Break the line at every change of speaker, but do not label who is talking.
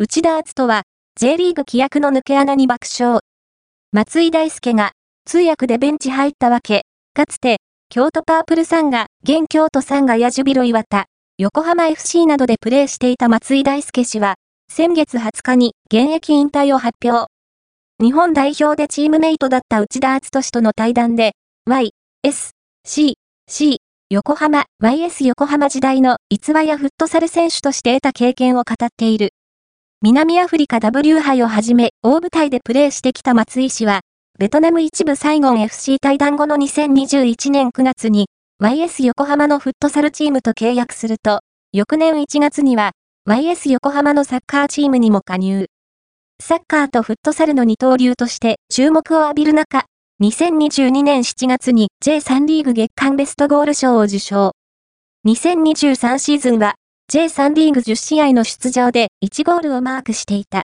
内田篤人は、J リーグ規約の抜け穴に爆笑。松井大輔が、通訳でベンチ入ったわけ、かつて、京都パープルさんが、現京都さんが矢ジュビロ岩田、横浜 FC などでプレーしていた松井大輔氏は、先月20日に現役引退を発表。日本代表でチームメイトだった内田篤人氏との対談で、Y、S、C、C、横浜、YS 横浜時代の逸話やフットサル選手として得た経験を語っている。南アフリカ W 杯をはじめ、大舞台でプレーしてきた松井氏は、ベトナム一部サイゴン FC 対談後の2021年9月に、YS 横浜のフットサルチームと契約すると、翌年1月には、YS 横浜のサッカーチームにも加入。サッカーとフットサルの二刀流として注目を浴びる中、2022年7月に J3 リーグ月間ベストゴール賞を受賞。2023シーズンは J3 リーグ10試合の出場で1ゴールをマークしていた。